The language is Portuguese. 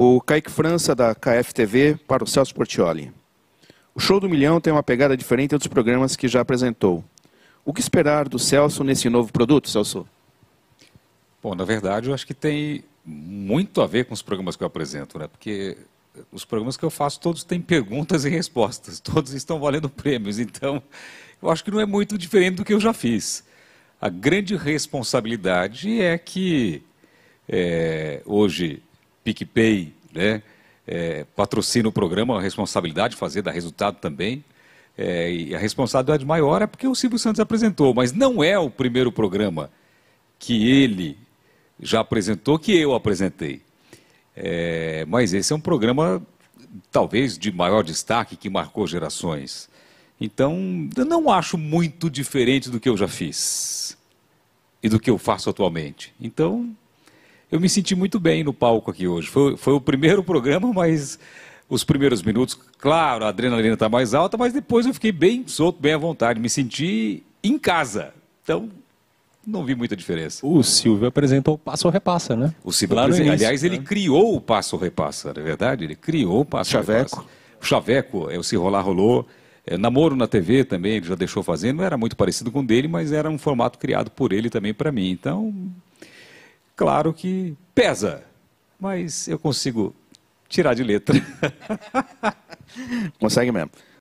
O Kaique França, da KFTV, para o Celso Portioli. O Show do Milhão tem uma pegada diferente dos programas que já apresentou. O que esperar do Celso nesse novo produto, Celso? Bom, na verdade, eu acho que tem muito a ver com os programas que eu apresento, né? Porque os programas que eu faço, todos têm perguntas e respostas, todos estão valendo prêmios, então eu acho que não é muito diferente do que eu já fiz. A grande responsabilidade é que é, hoje PicPay né, é, patrocina o programa, a responsabilidade de fazer, dar resultado também. É, e a responsabilidade maior é porque o Silvio Santos apresentou, mas não é o primeiro programa que ele já apresentou que eu apresentei. É, mas esse é um programa talvez de maior destaque que marcou gerações. Então, eu não acho muito diferente do que eu já fiz e do que eu faço atualmente. Então, eu me senti muito bem no palco aqui hoje. Foi, foi o primeiro programa, mas os primeiros minutos, claro, a adrenalina está mais alta, mas depois eu fiquei bem solto, bem à vontade, me senti em casa. Então, não vi muita diferença. O Silvio apresentou o Passo Repassa, né? O Silvio, apresenta, aliás, ele né? criou o Passo Repassa, não é verdade? Ele criou o Passo Chaveco. Repassa. O Chaveco, é, o Se Rolar Rolou. É, namoro na TV também, ele já deixou fazendo, não era muito parecido com o dele, mas era um formato criado por ele também para mim. Então, claro que pesa, mas eu consigo tirar de letra. Consegue mesmo.